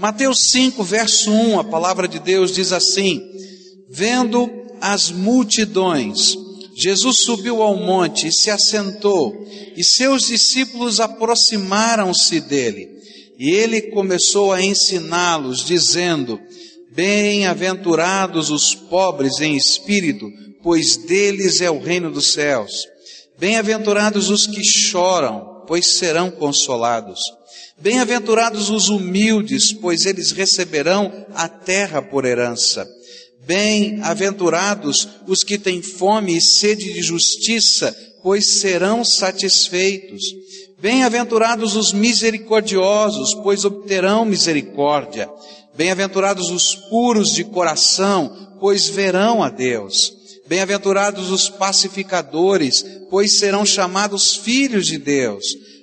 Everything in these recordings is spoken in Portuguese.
Mateus 5, verso 1, a palavra de Deus diz assim: Vendo as multidões, Jesus subiu ao monte e se assentou, e seus discípulos aproximaram-se dele. E ele começou a ensiná-los, dizendo: Bem-aventurados os pobres em espírito, pois deles é o reino dos céus. Bem-aventurados os que choram, pois serão consolados. Bem-aventurados os humildes, pois eles receberão a terra por herança. Bem-aventurados os que têm fome e sede de justiça, pois serão satisfeitos. Bem-aventurados os misericordiosos, pois obterão misericórdia. Bem-aventurados os puros de coração, pois verão a Deus. Bem-aventurados os pacificadores, pois serão chamados filhos de Deus.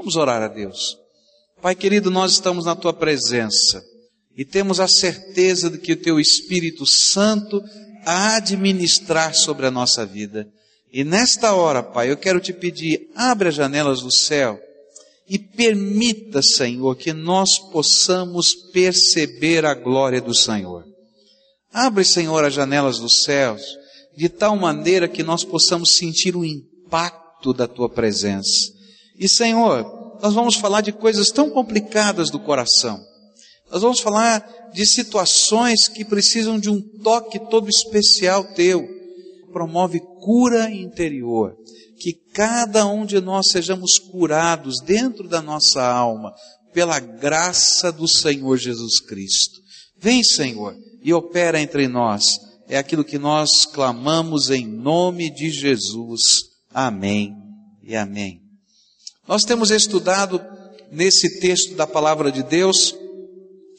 Vamos orar a Deus. Pai querido, nós estamos na tua presença e temos a certeza de que o teu Espírito Santo há de ministrar sobre a nossa vida. E nesta hora, Pai, eu quero te pedir, abre as janelas do céu e permita, Senhor, que nós possamos perceber a glória do Senhor. Abre, Senhor, as janelas dos céus, de tal maneira que nós possamos sentir o impacto da tua presença. E Senhor, nós vamos falar de coisas tão complicadas do coração. Nós vamos falar de situações que precisam de um toque todo especial teu. Promove cura interior. Que cada um de nós sejamos curados dentro da nossa alma pela graça do Senhor Jesus Cristo. Vem, Senhor, e opera entre nós. É aquilo que nós clamamos em nome de Jesus. Amém e amém. Nós temos estudado nesse texto da palavra de Deus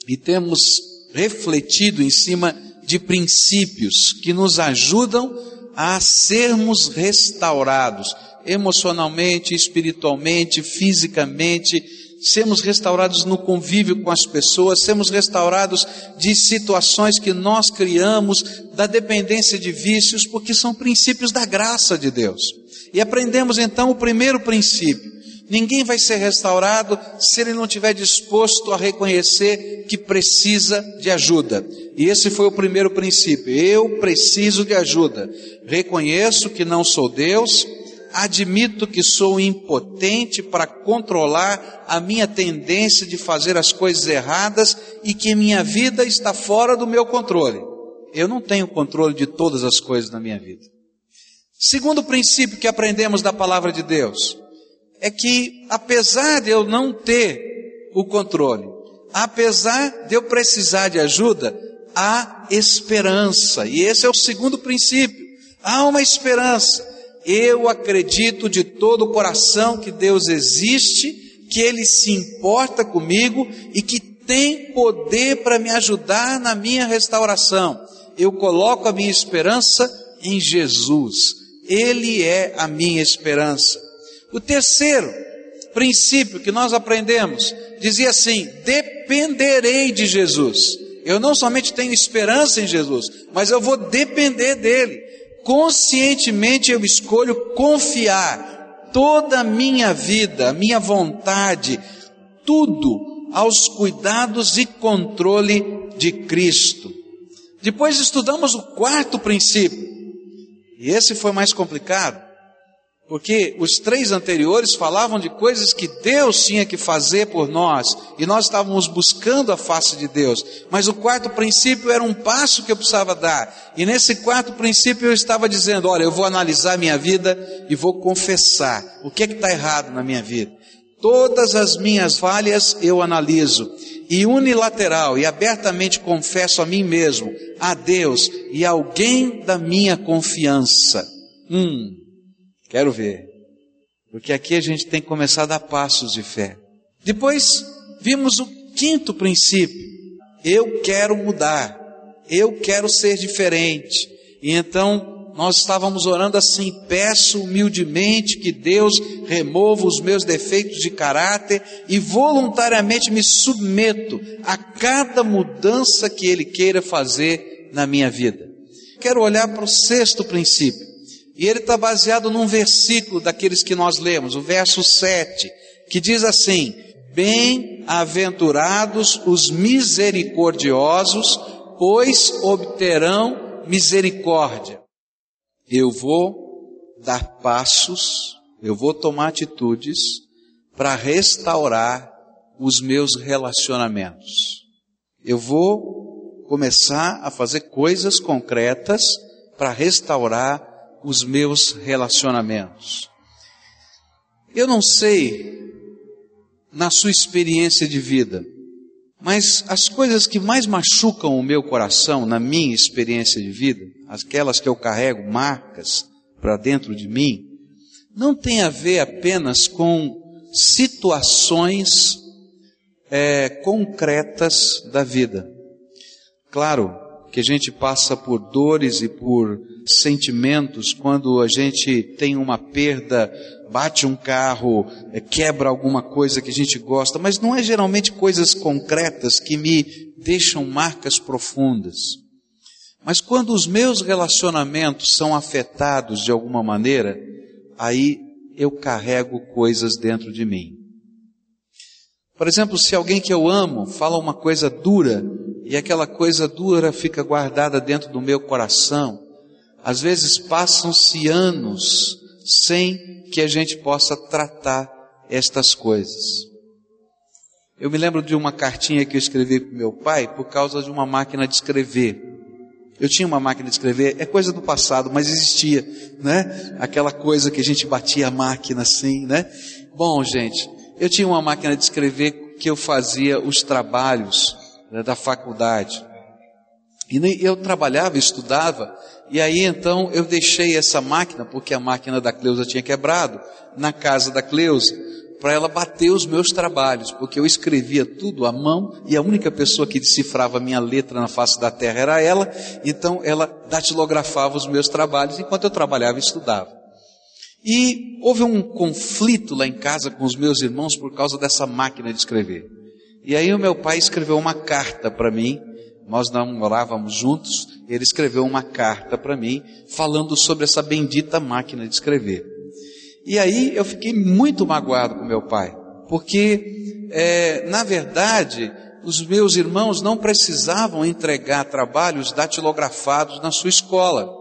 e temos refletido em cima de princípios que nos ajudam a sermos restaurados emocionalmente, espiritualmente, fisicamente, sermos restaurados no convívio com as pessoas, sermos restaurados de situações que nós criamos, da dependência de vícios, porque são princípios da graça de Deus. E aprendemos então o primeiro princípio, Ninguém vai ser restaurado se ele não estiver disposto a reconhecer que precisa de ajuda. E esse foi o primeiro princípio. Eu preciso de ajuda. Reconheço que não sou Deus, admito que sou impotente para controlar a minha tendência de fazer as coisas erradas e que minha vida está fora do meu controle. Eu não tenho controle de todas as coisas na minha vida. Segundo princípio que aprendemos da palavra de Deus, é que, apesar de eu não ter o controle, apesar de eu precisar de ajuda, há esperança. E esse é o segundo princípio. Há uma esperança. Eu acredito de todo o coração que Deus existe, que Ele se importa comigo e que tem poder para me ajudar na minha restauração. Eu coloco a minha esperança em Jesus. Ele é a minha esperança. O terceiro princípio que nós aprendemos dizia assim: dependerei de Jesus. Eu não somente tenho esperança em Jesus, mas eu vou depender dele. Conscientemente eu escolho confiar toda a minha vida, a minha vontade, tudo aos cuidados e controle de Cristo. Depois estudamos o quarto princípio, e esse foi mais complicado. Porque os três anteriores falavam de coisas que Deus tinha que fazer por nós, e nós estávamos buscando a face de Deus. Mas o quarto princípio era um passo que eu precisava dar. E nesse quarto princípio eu estava dizendo: olha, eu vou analisar minha vida e vou confessar o que é que está errado na minha vida. Todas as minhas falhas eu analiso e unilateral e abertamente confesso a mim mesmo, a Deus e a alguém da minha confiança. Hum, Quero ver. Porque aqui a gente tem que começar a dar passos de fé. Depois vimos o quinto princípio, Eu quero mudar. Eu quero ser diferente. E então nós estávamos orando assim: peço humildemente que Deus remova os meus defeitos de caráter e voluntariamente me submeto a cada mudança que Ele queira fazer na minha vida. Quero olhar para o sexto princípio. E ele está baseado num versículo daqueles que nós lemos, o verso 7, que diz assim: Bem-aventurados os misericordiosos, pois obterão misericórdia. Eu vou dar passos, eu vou tomar atitudes para restaurar os meus relacionamentos. Eu vou começar a fazer coisas concretas para restaurar os meus relacionamentos. Eu não sei na sua experiência de vida, mas as coisas que mais machucam o meu coração na minha experiência de vida, aquelas que eu carrego marcas para dentro de mim, não tem a ver apenas com situações é, concretas da vida. Claro que a gente passa por dores e por sentimentos quando a gente tem uma perda, bate um carro, é, quebra alguma coisa que a gente gosta, mas não é geralmente coisas concretas que me deixam marcas profundas. Mas quando os meus relacionamentos são afetados de alguma maneira, aí eu carrego coisas dentro de mim. Por exemplo, se alguém que eu amo fala uma coisa dura e aquela coisa dura fica guardada dentro do meu coração, às vezes passam-se anos sem que a gente possa tratar estas coisas. Eu me lembro de uma cartinha que eu escrevi para meu pai por causa de uma máquina de escrever. Eu tinha uma máquina de escrever, é coisa do passado, mas existia, né? Aquela coisa que a gente batia a máquina assim, né? Bom, gente, eu tinha uma máquina de escrever que eu fazia os trabalhos né, da faculdade. E eu trabalhava, estudava, e aí então eu deixei essa máquina, porque a máquina da Cleusa tinha quebrado, na casa da Cleusa, para ela bater os meus trabalhos, porque eu escrevia tudo à mão e a única pessoa que decifrava a minha letra na face da terra era ela, então ela datilografava os meus trabalhos enquanto eu trabalhava e estudava. E houve um conflito lá em casa com os meus irmãos por causa dessa máquina de escrever. E aí o meu pai escreveu uma carta para mim, nós não morávamos juntos, ele escreveu uma carta para mim falando sobre essa bendita máquina de escrever. E aí eu fiquei muito magoado com meu pai, porque, é, na verdade, os meus irmãos não precisavam entregar trabalhos datilografados na sua escola.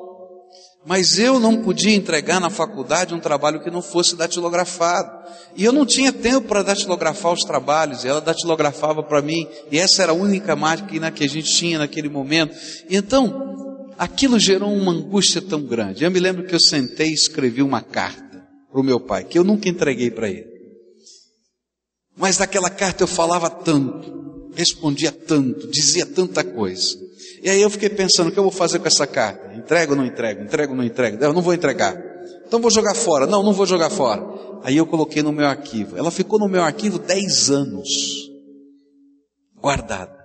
Mas eu não podia entregar na faculdade um trabalho que não fosse datilografado. E eu não tinha tempo para datilografar os trabalhos, e ela datilografava para mim, e essa era a única máquina que a gente tinha naquele momento. Então, aquilo gerou uma angústia tão grande. Eu me lembro que eu sentei e escrevi uma carta para o meu pai, que eu nunca entreguei para ele. Mas naquela carta eu falava tanto, respondia tanto, dizia tanta coisa. E aí eu fiquei pensando, o que eu vou fazer com essa carta? Entrego ou não entrego? Entrego ou não entrego? Eu não vou entregar. Então vou jogar fora. Não, não vou jogar fora. Aí eu coloquei no meu arquivo. Ela ficou no meu arquivo 10 anos. Guardada.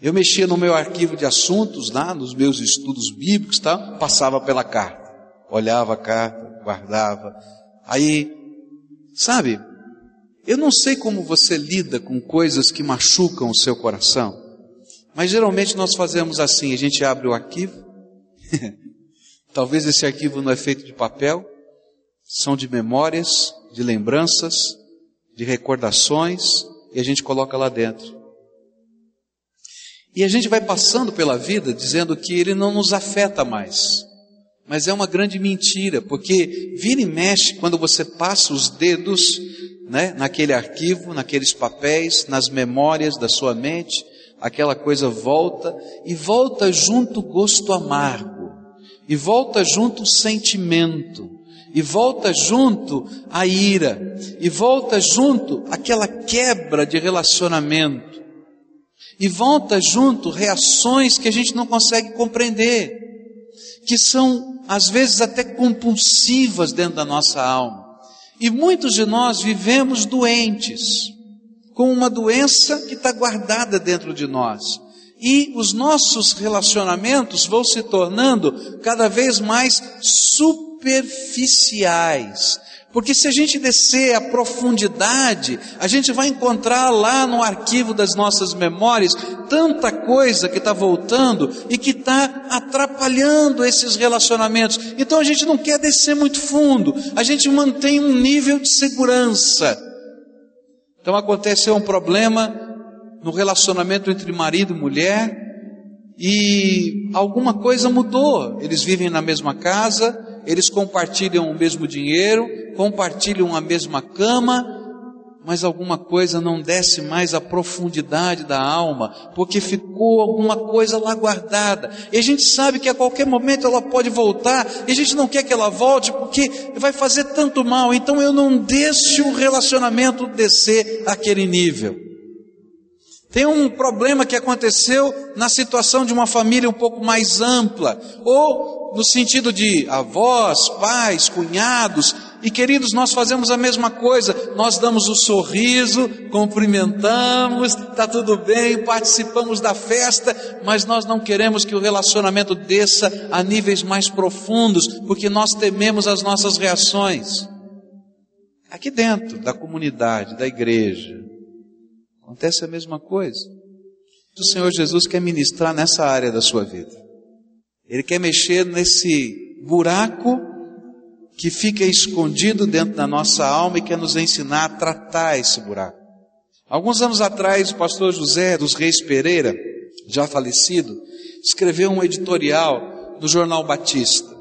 Eu mexia no meu arquivo de assuntos, lá, nos meus estudos bíblicos, tá? passava pela carta. Olhava a carta, guardava. Aí, sabe, eu não sei como você lida com coisas que machucam o seu coração. Mas geralmente nós fazemos assim: a gente abre o arquivo, talvez esse arquivo não é feito de papel, são de memórias, de lembranças, de recordações, e a gente coloca lá dentro. E a gente vai passando pela vida dizendo que ele não nos afeta mais. Mas é uma grande mentira, porque vira e mexe quando você passa os dedos né, naquele arquivo, naqueles papéis, nas memórias da sua mente, aquela coisa volta e volta junto gosto amargo, e volta junto o sentimento, e volta junto a ira, e volta junto aquela quebra de relacionamento, e volta junto reações que a gente não consegue compreender, que são às vezes até compulsivas dentro da nossa alma. E muitos de nós vivemos doentes, com uma doença que está guardada dentro de nós. E os nossos relacionamentos vão se tornando cada vez mais superficiais. Porque se a gente descer a profundidade, a gente vai encontrar lá no arquivo das nossas memórias tanta coisa que está voltando e que está atrapalhando esses relacionamentos. Então a gente não quer descer muito fundo, a gente mantém um nível de segurança. Então aconteceu um problema no relacionamento entre marido e mulher e alguma coisa mudou. Eles vivem na mesma casa, eles compartilham o mesmo dinheiro, compartilham a mesma cama, mas alguma coisa não desce mais a profundidade da alma, porque ficou alguma coisa lá guardada. E a gente sabe que a qualquer momento ela pode voltar, e a gente não quer que ela volte, porque vai fazer tanto mal. Então eu não deixo o relacionamento descer aquele nível. Tem um problema que aconteceu na situação de uma família um pouco mais ampla, ou no sentido de avós, pais, cunhados, e queridos, nós fazemos a mesma coisa, nós damos o um sorriso, cumprimentamos, está tudo bem, participamos da festa, mas nós não queremos que o relacionamento desça a níveis mais profundos, porque nós tememos as nossas reações. Aqui dentro da comunidade, da igreja, Acontece a mesma coisa. O Senhor Jesus quer ministrar nessa área da sua vida. Ele quer mexer nesse buraco que fica escondido dentro da nossa alma e quer nos ensinar a tratar esse buraco. Alguns anos atrás, o pastor José dos Reis Pereira, já falecido, escreveu um editorial no Jornal Batista.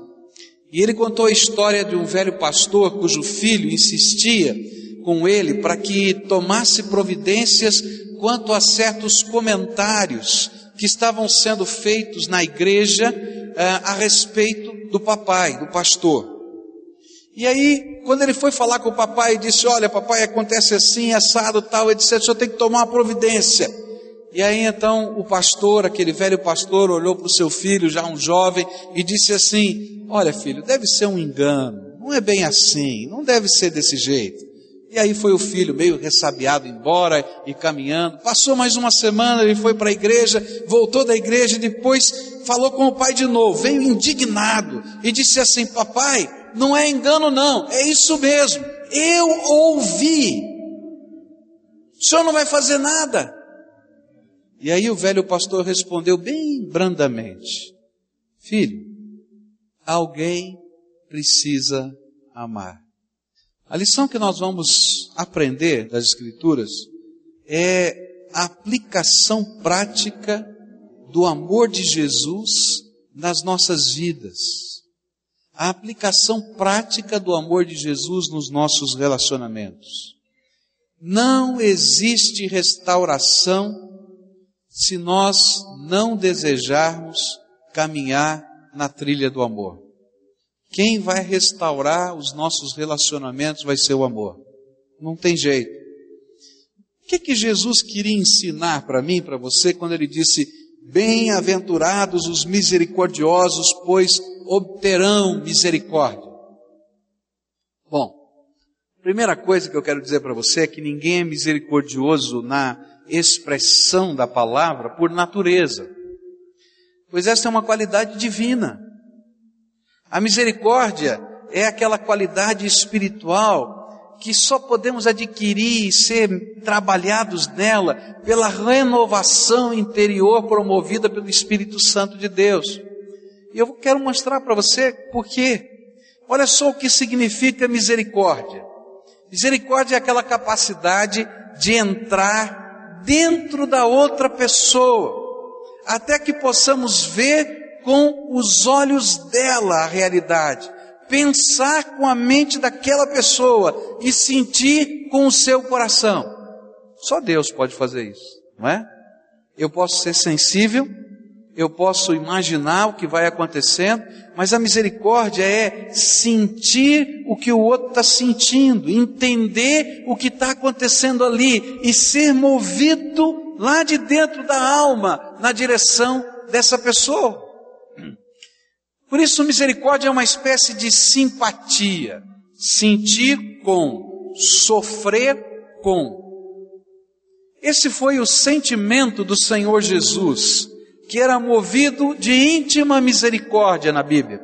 E ele contou a história de um velho pastor cujo filho insistia com ele para que tomasse providências quanto a certos comentários que estavam sendo feitos na igreja uh, a respeito do papai, do pastor. E aí, quando ele foi falar com o papai e disse: Olha, papai, acontece assim, assado, tal, etc., o senhor tem que tomar uma providência. E aí então o pastor, aquele velho pastor, olhou para o seu filho, já um jovem, e disse assim: Olha, filho, deve ser um engano, não é bem assim, não deve ser desse jeito. E aí foi o filho, meio ressabiado, embora e caminhando. Passou mais uma semana, ele foi para a igreja, voltou da igreja e depois falou com o pai de novo. Veio indignado e disse assim: Papai, não é engano, não, é isso mesmo. Eu ouvi. O senhor não vai fazer nada. E aí o velho pastor respondeu bem brandamente: Filho, alguém precisa amar. A lição que nós vamos aprender das Escrituras é a aplicação prática do amor de Jesus nas nossas vidas. A aplicação prática do amor de Jesus nos nossos relacionamentos. Não existe restauração se nós não desejarmos caminhar na trilha do amor. Quem vai restaurar os nossos relacionamentos vai ser o amor. Não tem jeito. O que, que Jesus queria ensinar para mim, para você, quando ele disse: Bem-aventurados os misericordiosos, pois obterão misericórdia? Bom, primeira coisa que eu quero dizer para você é que ninguém é misericordioso na expressão da palavra por natureza, pois essa é uma qualidade divina. A misericórdia é aquela qualidade espiritual que só podemos adquirir e ser trabalhados nela pela renovação interior promovida pelo Espírito Santo de Deus. E eu quero mostrar para você por quê. Olha só o que significa misericórdia. Misericórdia é aquela capacidade de entrar dentro da outra pessoa, até que possamos ver com os olhos dela a realidade, pensar com a mente daquela pessoa e sentir com o seu coração. Só Deus pode fazer isso, não é? Eu posso ser sensível, eu posso imaginar o que vai acontecendo, mas a misericórdia é sentir o que o outro está sentindo, entender o que está acontecendo ali e ser movido lá de dentro da alma na direção dessa pessoa. Por isso, misericórdia é uma espécie de simpatia, sentir com, sofrer com. Esse foi o sentimento do Senhor Jesus, que era movido de íntima misericórdia na Bíblia.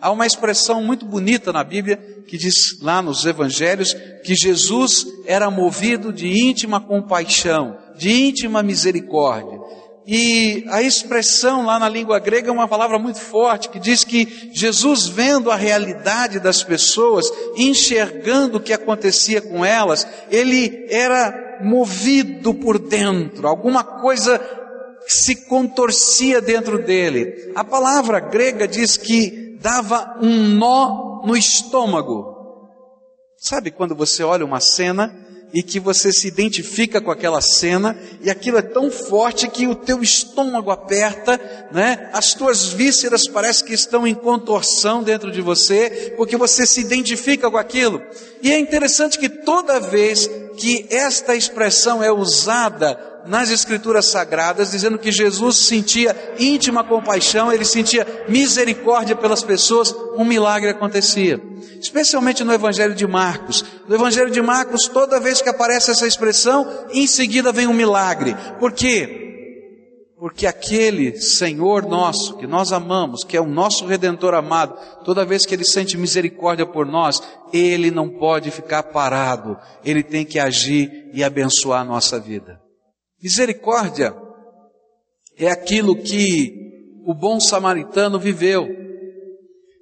Há uma expressão muito bonita na Bíblia que diz lá nos evangelhos que Jesus era movido de íntima compaixão, de íntima misericórdia. E a expressão lá na língua grega é uma palavra muito forte que diz que Jesus, vendo a realidade das pessoas, enxergando o que acontecia com elas, ele era movido por dentro, alguma coisa se contorcia dentro dele. A palavra grega diz que dava um nó no estômago. Sabe quando você olha uma cena e que você se identifica com aquela cena e aquilo é tão forte que o teu estômago aperta, né? As tuas vísceras parecem que estão em contorção dentro de você, porque você se identifica com aquilo. E é interessante que toda vez que esta expressão é usada nas Escrituras Sagradas, dizendo que Jesus sentia íntima compaixão, ele sentia misericórdia pelas pessoas, um milagre acontecia. Especialmente no Evangelho de Marcos. No Evangelho de Marcos, toda vez que aparece essa expressão, em seguida vem um milagre. Por quê? Porque aquele Senhor nosso, que nós amamos, que é o nosso Redentor amado, toda vez que Ele sente misericórdia por nós, Ele não pode ficar parado, Ele tem que agir e abençoar a nossa vida. Misericórdia é aquilo que o bom samaritano viveu.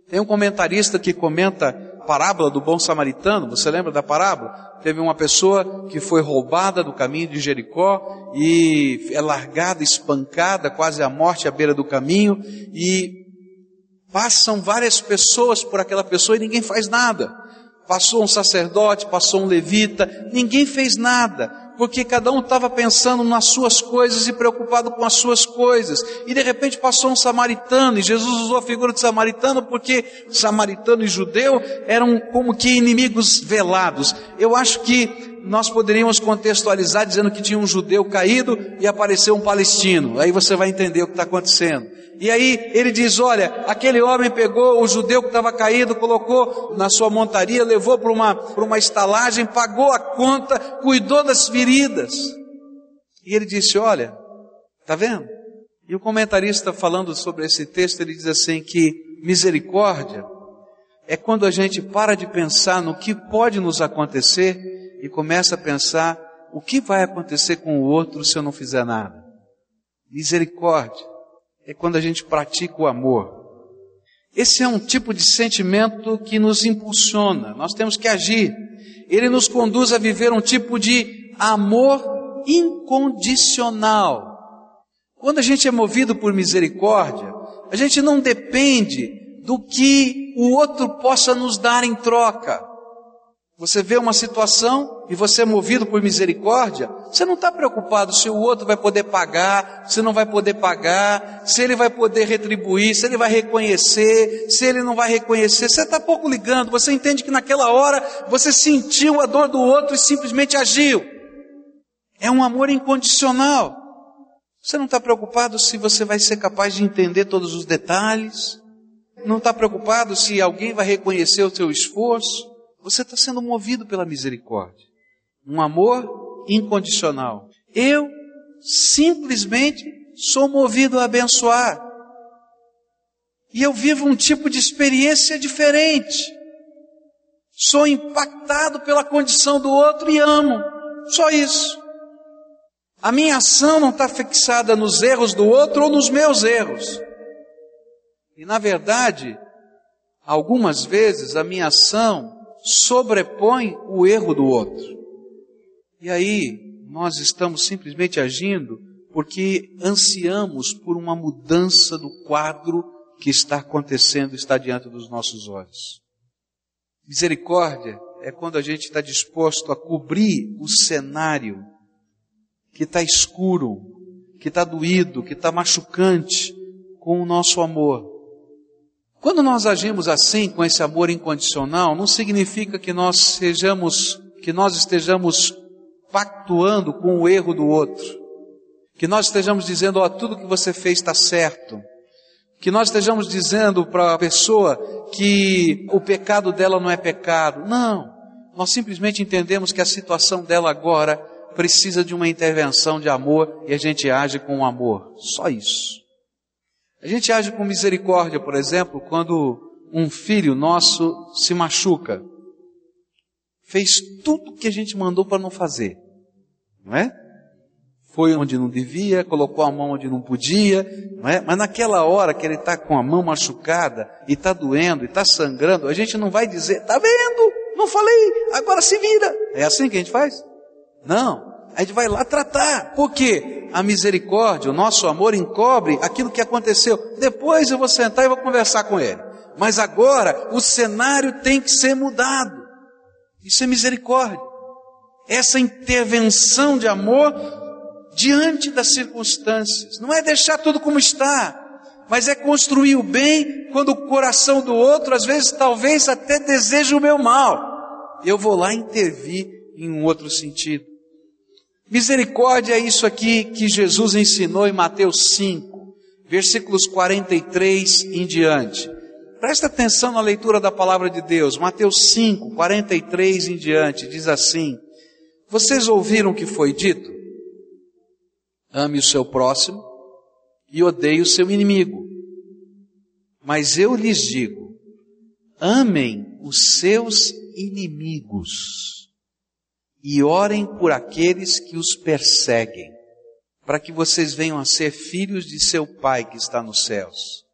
Tem um comentarista que comenta a parábola do bom samaritano, você lembra da parábola? Teve uma pessoa que foi roubada do caminho de Jericó e é largada, espancada, quase à morte à beira do caminho e passam várias pessoas por aquela pessoa e ninguém faz nada. Passou um sacerdote, passou um levita, ninguém fez nada porque cada um estava pensando nas suas coisas e preocupado com as suas coisas. E de repente passou um samaritano, e Jesus usou a figura de samaritano porque samaritano e judeu eram como que inimigos velados. Eu acho que nós poderíamos contextualizar dizendo que tinha um judeu caído e apareceu um palestino. Aí você vai entender o que está acontecendo. E aí ele diz: Olha, aquele homem pegou o judeu que estava caído, colocou na sua montaria, levou para uma, uma estalagem, pagou a conta, cuidou das feridas. E ele disse: Olha, está vendo? E o comentarista falando sobre esse texto, ele diz assim que misericórdia é quando a gente para de pensar no que pode nos acontecer e começa a pensar o que vai acontecer com o outro se eu não fizer nada. Misericórdia é quando a gente pratica o amor. Esse é um tipo de sentimento que nos impulsiona, nós temos que agir. Ele nos conduz a viver um tipo de amor incondicional. Quando a gente é movido por misericórdia, a gente não depende do que o outro possa nos dar em troca. Você vê uma situação e você é movido por misericórdia, você não está preocupado se o outro vai poder pagar, se não vai poder pagar, se ele vai poder retribuir, se ele vai reconhecer, se ele não vai reconhecer. Você está pouco ligando, você entende que naquela hora você sentiu a dor do outro e simplesmente agiu. É um amor incondicional. Você não está preocupado se você vai ser capaz de entender todos os detalhes, não está preocupado se alguém vai reconhecer o seu esforço. Você está sendo movido pela misericórdia. Um amor incondicional. Eu simplesmente sou movido a abençoar. E eu vivo um tipo de experiência diferente. Sou impactado pela condição do outro e amo. Só isso. A minha ação não está fixada nos erros do outro ou nos meus erros. E na verdade, algumas vezes a minha ação sobrepõe o erro do outro. E aí nós estamos simplesmente agindo porque ansiamos por uma mudança do quadro que está acontecendo, está diante dos nossos olhos. Misericórdia é quando a gente está disposto a cobrir o cenário que está escuro, que está doído, que está machucante, com o nosso amor. Quando nós agimos assim, com esse amor incondicional, não significa que nós sejamos, que nós estejamos pactuando com o erro do outro. Que nós estejamos dizendo, ó, oh, tudo que você fez está certo. Que nós estejamos dizendo para a pessoa que o pecado dela não é pecado. Não. Nós simplesmente entendemos que a situação dela agora precisa de uma intervenção de amor e a gente age com amor. Só isso. A gente age com misericórdia, por exemplo, quando um filho nosso se machuca. Fez tudo que a gente mandou para não fazer. Não é? Foi onde não devia, colocou a mão onde não podia, não é? Mas naquela hora que ele está com a mão machucada e está doendo e está sangrando, a gente não vai dizer, tá vendo? Não falei, agora se vira. É assim que a gente faz? Não. A gente vai lá tratar. Por quê? A misericórdia, o nosso amor encobre aquilo que aconteceu. Depois eu vou sentar e vou conversar com ele. Mas agora o cenário tem que ser mudado. Isso é misericórdia. Essa intervenção de amor diante das circunstâncias. Não é deixar tudo como está, mas é construir o bem quando o coração do outro, às vezes, talvez até deseja o meu mal. Eu vou lá intervir em um outro sentido. Misericórdia é isso aqui que Jesus ensinou em Mateus 5, versículos 43 em diante. Presta atenção na leitura da palavra de Deus. Mateus 5, 43 em diante, diz assim: Vocês ouviram o que foi dito? Ame o seu próximo e odeie o seu inimigo. Mas eu lhes digo: amem os seus inimigos e orem por aqueles que os perseguem, para que vocês venham a ser filhos de seu Pai que está nos céus,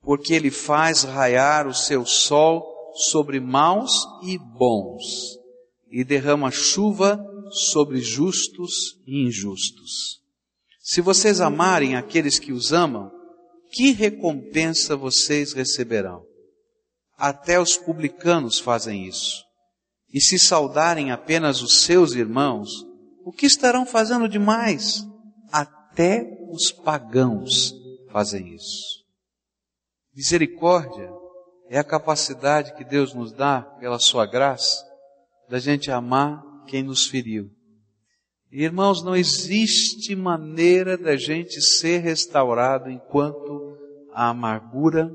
porque Ele faz raiar o seu sol sobre maus e bons, e derrama chuva sobre justos e injustos. Se vocês amarem aqueles que os amam, que recompensa vocês receberão? Até os publicanos fazem isso. E se saudarem apenas os seus irmãos, o que estarão fazendo demais? Até os pagãos fazem isso. Misericórdia é a capacidade que Deus nos dá, pela sua graça, da gente amar quem nos feriu. Irmãos, não existe maneira da gente ser restaurado enquanto a amargura,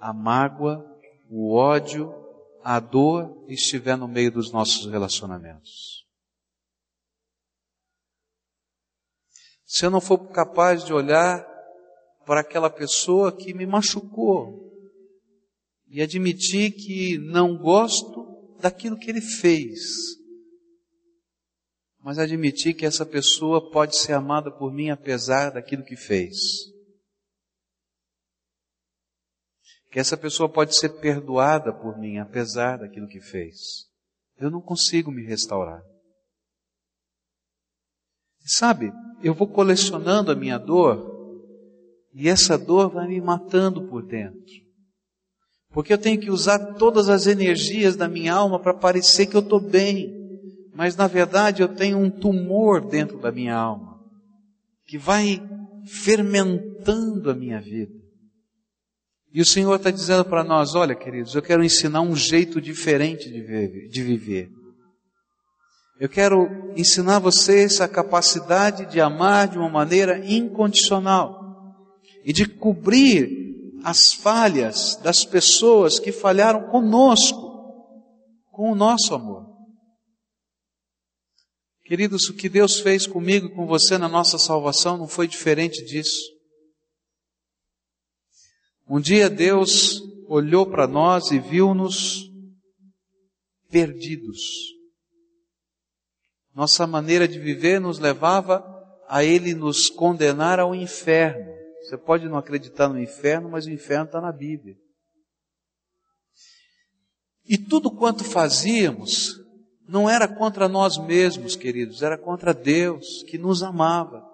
a mágoa, o ódio, a dor estiver no meio dos nossos relacionamentos. Se eu não for capaz de olhar para aquela pessoa que me machucou e admitir que não gosto daquilo que ele fez, mas admitir que essa pessoa pode ser amada por mim apesar daquilo que fez. Que essa pessoa pode ser perdoada por mim, apesar daquilo que fez. Eu não consigo me restaurar. Sabe, eu vou colecionando a minha dor, e essa dor vai me matando por dentro. Porque eu tenho que usar todas as energias da minha alma para parecer que eu estou bem. Mas na verdade eu tenho um tumor dentro da minha alma, que vai fermentando a minha vida. E o Senhor está dizendo para nós: olha, queridos, eu quero ensinar um jeito diferente de viver. Eu quero ensinar vocês a capacidade de amar de uma maneira incondicional e de cobrir as falhas das pessoas que falharam conosco, com o nosso amor. Queridos, o que Deus fez comigo e com você na nossa salvação não foi diferente disso. Um dia Deus olhou para nós e viu-nos perdidos. Nossa maneira de viver nos levava a Ele nos condenar ao inferno. Você pode não acreditar no inferno, mas o inferno está na Bíblia. E tudo quanto fazíamos não era contra nós mesmos, queridos, era contra Deus que nos amava.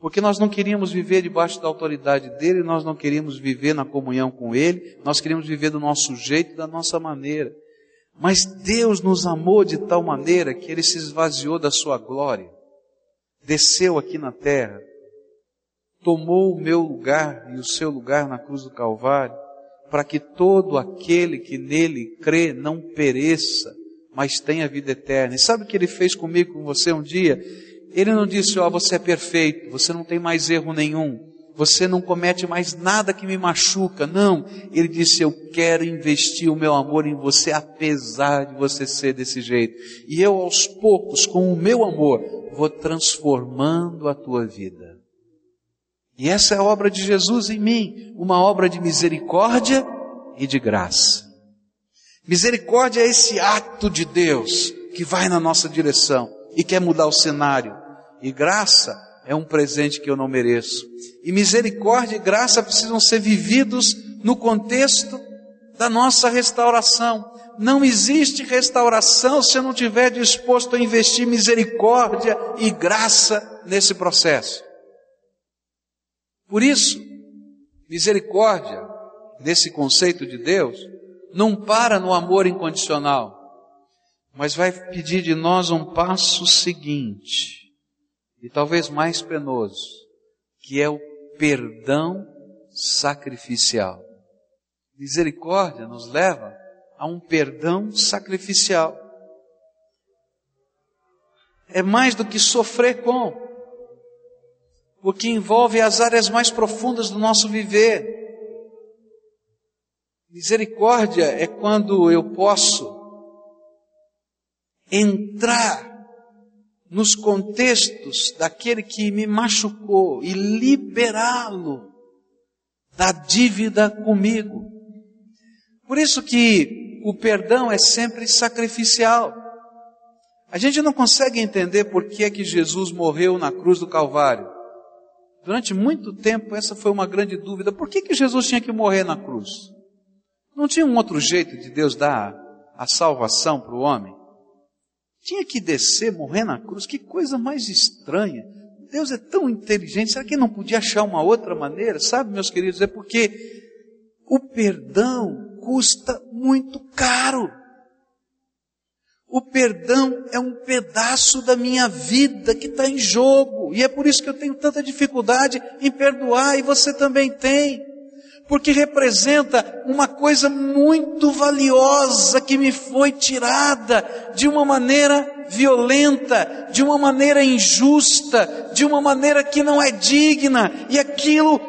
Porque nós não queríamos viver debaixo da autoridade dele, nós não queríamos viver na comunhão com ele, nós queríamos viver do nosso jeito, da nossa maneira. Mas Deus nos amou de tal maneira que ele se esvaziou da sua glória, desceu aqui na terra, tomou o meu lugar e o seu lugar na cruz do Calvário, para que todo aquele que nele crê não pereça, mas tenha vida eterna. E sabe o que ele fez comigo, com você um dia? Ele não disse, ó, oh, você é perfeito, você não tem mais erro nenhum. você não comete mais nada que me machuca. Não, ele disse: Eu quero investir o meu amor em você, apesar de você ser desse jeito. E eu, aos poucos, com o meu amor, vou transformando a tua vida. E essa é a obra de Jesus em mim, uma obra de misericórdia e de graça. Misericórdia é esse ato de Deus que vai na nossa direção e quer mudar o cenário. E graça é um presente que eu não mereço. E misericórdia e graça precisam ser vividos no contexto da nossa restauração. Não existe restauração se eu não estiver disposto a investir misericórdia e graça nesse processo. Por isso, misericórdia, nesse conceito de Deus, não para no amor incondicional, mas vai pedir de nós um passo seguinte, e talvez mais penoso, que é o perdão sacrificial. Misericórdia nos leva a um perdão sacrificial. É mais do que sofrer com, porque envolve as áreas mais profundas do nosso viver. Misericórdia é quando eu posso entrar nos contextos daquele que me machucou e liberá-lo da dívida comigo. Por isso que o perdão é sempre sacrificial. A gente não consegue entender por que é que Jesus morreu na cruz do Calvário. Durante muito tempo essa foi uma grande dúvida. Por que, que Jesus tinha que morrer na cruz? Não tinha um outro jeito de Deus dar a salvação para o homem? Tinha que descer, morrer na cruz, que coisa mais estranha. Deus é tão inteligente, será que não podia achar uma outra maneira? Sabe, meus queridos, é porque o perdão custa muito caro. O perdão é um pedaço da minha vida que está em jogo, e é por isso que eu tenho tanta dificuldade em perdoar, e você também tem porque representa uma coisa muito valiosa que me foi tirada de uma maneira violenta, de uma maneira injusta, de uma maneira que não é digna, e aquilo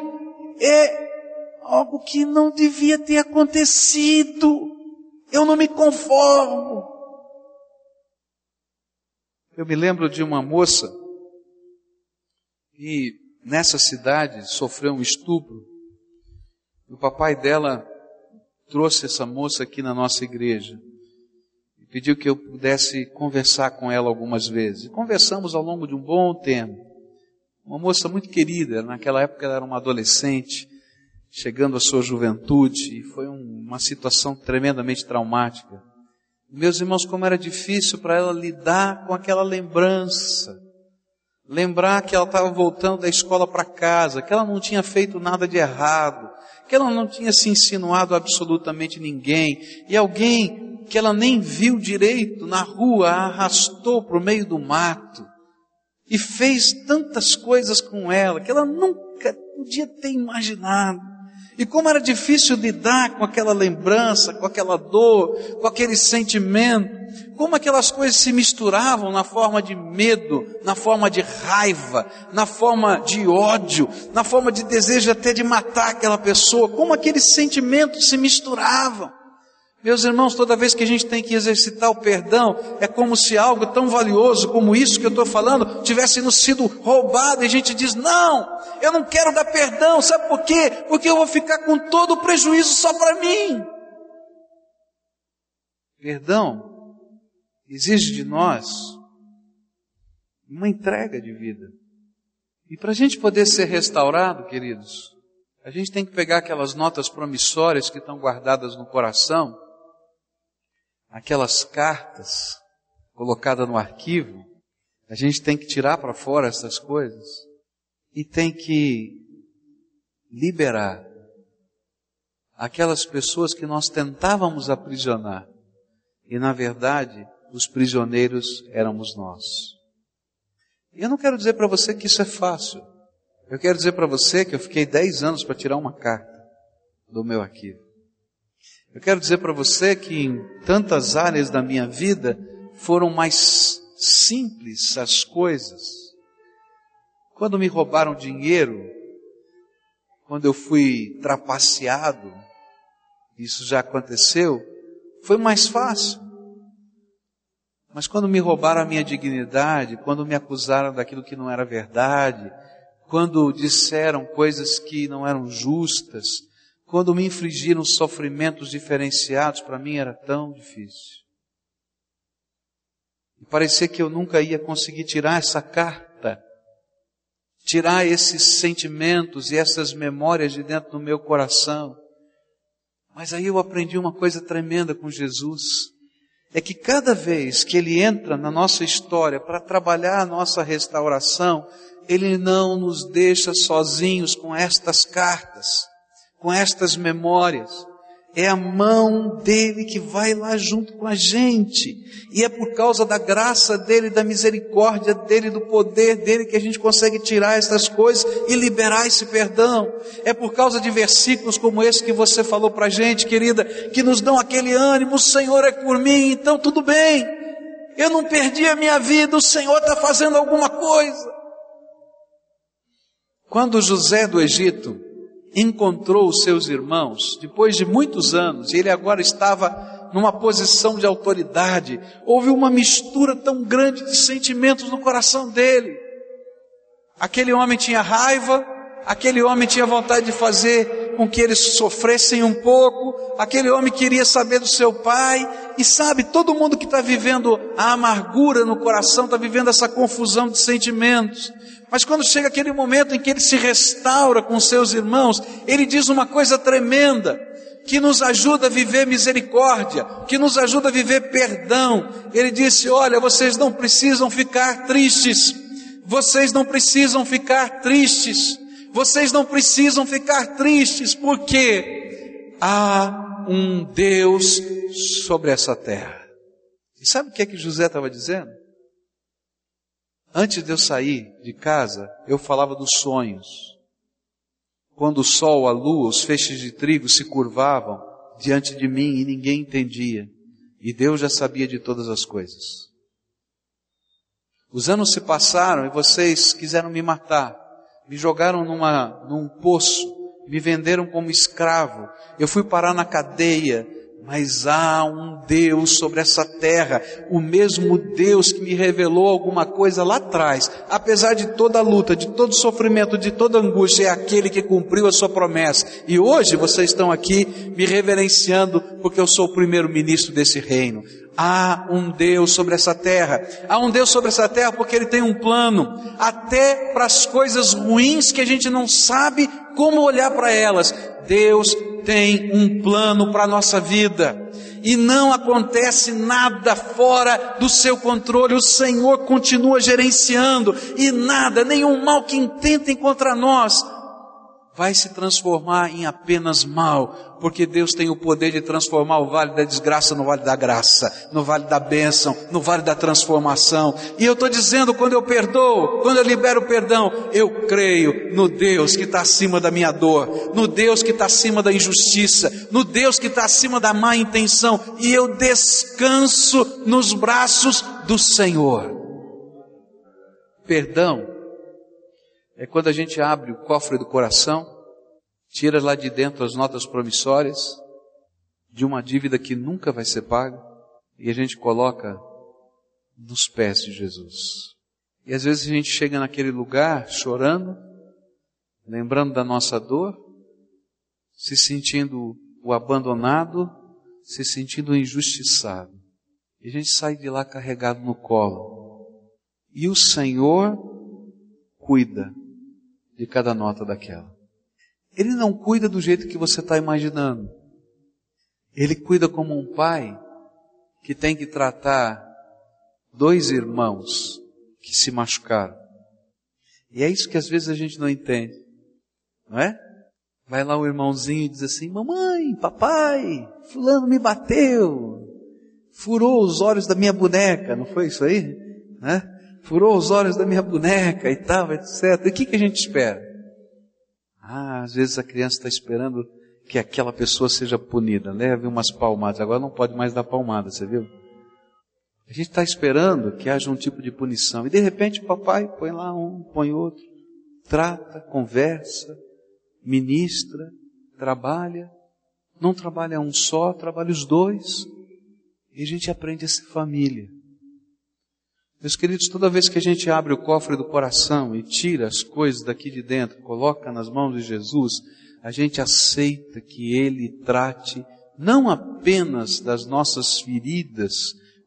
é algo que não devia ter acontecido. Eu não me conformo. Eu me lembro de uma moça que nessa cidade sofreu um estupro o papai dela trouxe essa moça aqui na nossa igreja e pediu que eu pudesse conversar com ela algumas vezes. Conversamos ao longo de um bom tempo. Uma moça muito querida, naquela época ela era uma adolescente, chegando à sua juventude, e foi uma situação tremendamente traumática. Meus irmãos, como era difícil para ela lidar com aquela lembrança. Lembrar que ela estava voltando da escola para casa, que ela não tinha feito nada de errado, que ela não tinha se insinuado absolutamente ninguém, e alguém que ela nem viu direito na rua a arrastou para o meio do mato e fez tantas coisas com ela que ela nunca podia ter imaginado. E como era difícil lidar com aquela lembrança, com aquela dor, com aquele sentimento, como aquelas coisas se misturavam na forma de medo, na forma de raiva, na forma de ódio, na forma de desejo até de matar aquela pessoa, como aqueles sentimentos se misturavam. Meus irmãos, toda vez que a gente tem que exercitar o perdão, é como se algo tão valioso como isso que eu estou falando tivesse nos sido roubado e a gente diz: Não, eu não quero dar perdão, sabe por quê? Porque eu vou ficar com todo o prejuízo só para mim. Perdão exige de nós uma entrega de vida. E para a gente poder ser restaurado, queridos, a gente tem que pegar aquelas notas promissórias que estão guardadas no coração aquelas cartas colocadas no arquivo, a gente tem que tirar para fora essas coisas e tem que liberar aquelas pessoas que nós tentávamos aprisionar e na verdade os prisioneiros éramos nós. E eu não quero dizer para você que isso é fácil. Eu quero dizer para você que eu fiquei dez anos para tirar uma carta do meu arquivo. Eu quero dizer para você que em tantas áreas da minha vida foram mais simples as coisas. Quando me roubaram dinheiro, quando eu fui trapaceado, isso já aconteceu, foi mais fácil. Mas quando me roubaram a minha dignidade, quando me acusaram daquilo que não era verdade, quando disseram coisas que não eram justas, quando me infligiram sofrimentos diferenciados, para mim era tão difícil. E parecia que eu nunca ia conseguir tirar essa carta, tirar esses sentimentos e essas memórias de dentro do meu coração. Mas aí eu aprendi uma coisa tremenda com Jesus é que cada vez que Ele entra na nossa história para trabalhar a nossa restauração, Ele não nos deixa sozinhos com estas cartas, com estas memórias. É a mão dele que vai lá junto com a gente. E é por causa da graça dele, da misericórdia dele, do poder dele que a gente consegue tirar essas coisas e liberar esse perdão. É por causa de versículos como esse que você falou para a gente, querida, que nos dão aquele ânimo: o Senhor é por mim, então tudo bem. Eu não perdi a minha vida, o Senhor está fazendo alguma coisa. Quando José do Egito encontrou os seus irmãos, depois de muitos anos, ele agora estava numa posição de autoridade, houve uma mistura tão grande de sentimentos no coração dele. Aquele homem tinha raiva, aquele homem tinha vontade de fazer com que eles sofressem um pouco, aquele homem queria saber do seu pai, e sabe, todo mundo que está vivendo a amargura no coração, está vivendo essa confusão de sentimentos. Mas quando chega aquele momento em que ele se restaura com seus irmãos, ele diz uma coisa tremenda, que nos ajuda a viver misericórdia, que nos ajuda a viver perdão. Ele disse: Olha, vocês não precisam ficar tristes, vocês não precisam ficar tristes, vocês não precisam ficar tristes, porque há um Deus sobre essa terra. E sabe o que é que José estava dizendo? Antes de eu sair de casa, eu falava dos sonhos. Quando o sol, a lua, os feixes de trigo se curvavam diante de mim e ninguém entendia. E Deus já sabia de todas as coisas. Os anos se passaram e vocês quiseram me matar. Me jogaram numa, num poço. Me venderam como escravo. Eu fui parar na cadeia mas há um Deus sobre essa terra, o mesmo Deus que me revelou alguma coisa lá atrás, apesar de toda a luta, de todo sofrimento, de toda angústia, é aquele que cumpriu a sua promessa. E hoje vocês estão aqui me reverenciando porque eu sou o primeiro ministro desse reino. Há um Deus sobre essa terra. Há um Deus sobre essa terra porque Ele tem um plano, até para as coisas ruins que a gente não sabe como olhar para elas. Deus tem um plano para a nossa vida. E não acontece nada fora do seu controle. O Senhor continua gerenciando e nada, nenhum mal que intentem contra nós vai se transformar em apenas mal, porque Deus tem o poder de transformar o vale da desgraça no vale da graça, no vale da bênção, no vale da transformação. E eu estou dizendo, quando eu perdoo, quando eu libero o perdão, eu creio no Deus que está acima da minha dor, no Deus que está acima da injustiça, no Deus que está acima da má intenção, e eu descanso nos braços do Senhor. Perdão é quando a gente abre o cofre do coração, tira lá de dentro as notas promissórias de uma dívida que nunca vai ser paga e a gente coloca nos pés de Jesus. E às vezes a gente chega naquele lugar chorando, lembrando da nossa dor, se sentindo o abandonado, se sentindo injustiçado. E a gente sai de lá carregado no colo. E o Senhor cuida de cada nota daquela. Ele não cuida do jeito que você está imaginando. Ele cuida como um pai que tem que tratar dois irmãos que se machucaram. E é isso que às vezes a gente não entende, não é? Vai lá o irmãozinho e diz assim: Mamãe, papai, Fulano me bateu, furou os olhos da minha boneca, não foi isso aí? Né? Furou os olhos da minha boneca e tal, etc. E o que, que a gente espera? Ah, às vezes a criança está esperando que aquela pessoa seja punida. Leve umas palmadas. Agora não pode mais dar palmada, você viu? A gente está esperando que haja um tipo de punição. E de repente o papai põe lá um, põe outro. Trata, conversa, ministra, trabalha, não trabalha um só, trabalha os dois, e a gente aprende a ser família. Meus queridos, toda vez que a gente abre o cofre do coração e tira as coisas daqui de dentro, coloca nas mãos de Jesus, a gente aceita que Ele trate não apenas das nossas feridas,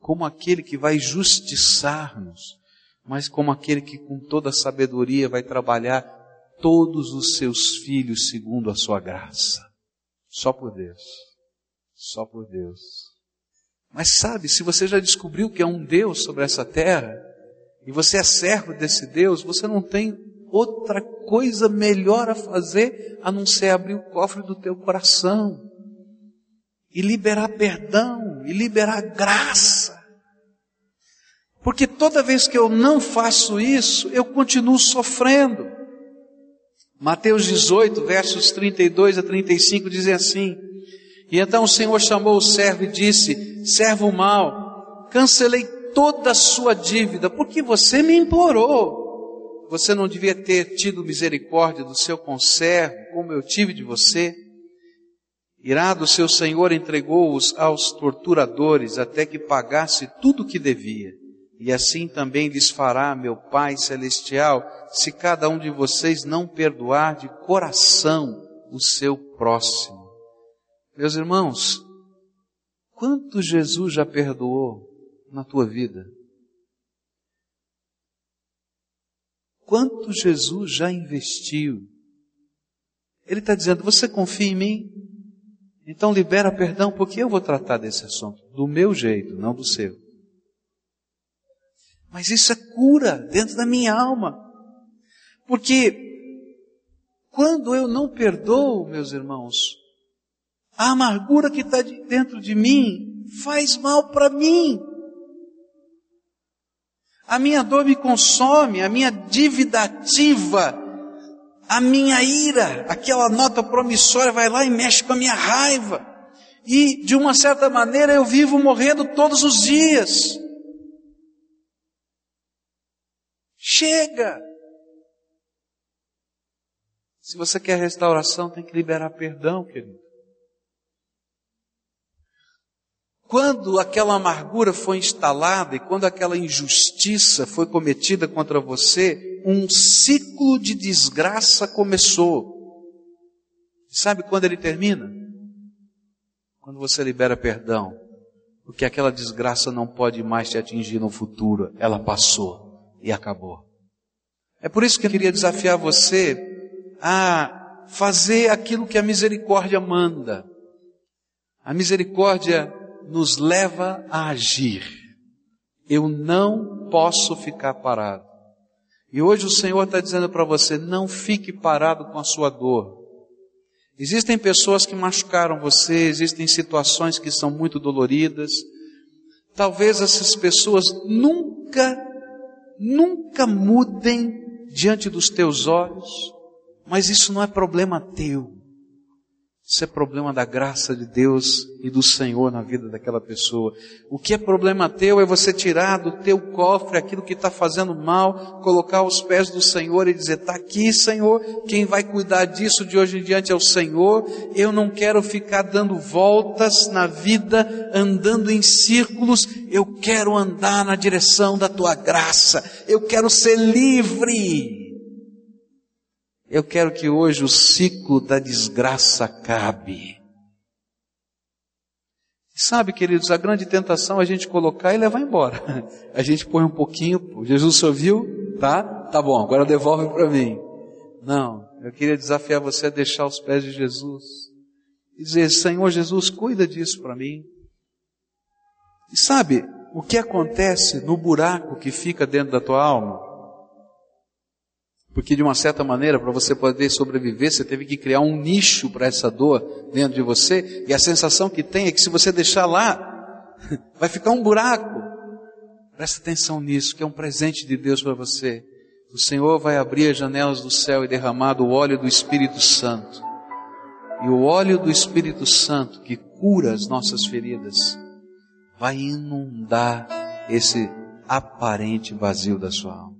como aquele que vai justiçar-nos, mas como aquele que com toda sabedoria vai trabalhar todos os seus filhos segundo a sua graça. Só por Deus. Só por Deus. Mas sabe, se você já descobriu que é um Deus sobre essa terra, e você é servo desse Deus, você não tem outra coisa melhor a fazer a não ser abrir o cofre do teu coração e liberar perdão e liberar graça. Porque toda vez que eu não faço isso, eu continuo sofrendo. Mateus 18, versos 32 a 35 dizem assim: e então o Senhor chamou o servo e disse: Servo mau, cancelei toda a sua dívida, porque você me implorou. Você não devia ter tido misericórdia do seu conservo, como eu tive de você. Irado, seu senhor entregou-os aos torturadores até que pagasse tudo o que devia. E assim também lhes fará meu Pai Celestial, se cada um de vocês não perdoar de coração o seu próximo. Meus irmãos, quanto Jesus já perdoou na tua vida? Quanto Jesus já investiu? Ele está dizendo: Você confia em mim? Então libera perdão, porque eu vou tratar desse assunto do meu jeito, não do seu. Mas isso é cura dentro da minha alma. Porque quando eu não perdoo, meus irmãos, a amargura que está dentro de mim faz mal para mim. A minha dor me consome, a minha dívida ativa, a minha ira, aquela nota promissória vai lá e mexe com a minha raiva. E, de uma certa maneira, eu vivo morrendo todos os dias. Chega! Se você quer restauração, tem que liberar perdão, querido. Quando aquela amargura foi instalada e quando aquela injustiça foi cometida contra você, um ciclo de desgraça começou. Sabe quando ele termina? Quando você libera perdão. Porque aquela desgraça não pode mais te atingir no futuro. Ela passou e acabou. É por isso que eu queria desafiar você a fazer aquilo que a misericórdia manda. A misericórdia nos leva a agir. Eu não posso ficar parado. E hoje o Senhor está dizendo para você: não fique parado com a sua dor. Existem pessoas que machucaram você, existem situações que são muito doloridas. Talvez essas pessoas nunca, nunca mudem diante dos teus olhos, mas isso não é problema teu. Isso é problema da graça de Deus e do Senhor na vida daquela pessoa. O que é problema teu é você tirar do teu cofre aquilo que está fazendo mal, colocar aos pés do Senhor e dizer: está aqui, Senhor, quem vai cuidar disso de hoje em diante é o Senhor. Eu não quero ficar dando voltas na vida, andando em círculos. Eu quero andar na direção da tua graça. Eu quero ser livre. Eu quero que hoje o ciclo da desgraça acabe. Sabe, queridos, a grande tentação é a gente colocar e levar embora. A gente põe um pouquinho, Jesus só viu, tá? Tá bom, agora devolve para mim. Não, eu queria desafiar você a deixar os pés de Jesus. E dizer, Senhor Jesus, cuida disso para mim. E sabe, o que acontece no buraco que fica dentro da tua alma? Porque de uma certa maneira, para você poder sobreviver, você teve que criar um nicho para essa dor dentro de você, e a sensação que tem é que se você deixar lá, vai ficar um buraco. Presta atenção nisso, que é um presente de Deus para você. O Senhor vai abrir as janelas do céu e derramar o óleo do Espírito Santo. E o óleo do Espírito Santo, que cura as nossas feridas, vai inundar esse aparente vazio da sua alma.